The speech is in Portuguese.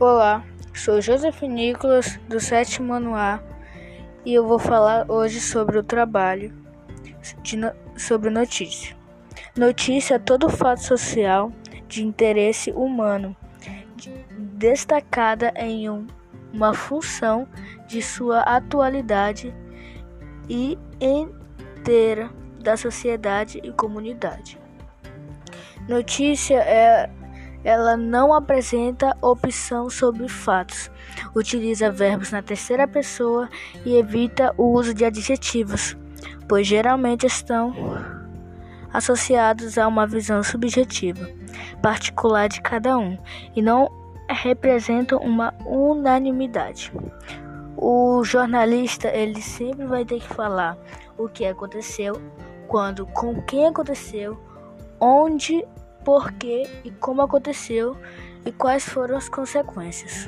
Olá, sou Joseph Nicolas do sétimo ano A e eu vou falar hoje sobre o trabalho, no, sobre notícia. Notícia é todo fato social de interesse humano, destacada em um, uma função de sua atualidade e inteira da sociedade e comunidade. Notícia é ela não apresenta opção sobre fatos, utiliza verbos na terceira pessoa e evita o uso de adjetivos, pois geralmente estão associados a uma visão subjetiva, particular de cada um, e não representam uma unanimidade. O jornalista ele sempre vai ter que falar o que aconteceu, quando, com quem aconteceu, onde por que e como aconteceu e quais foram as consequências.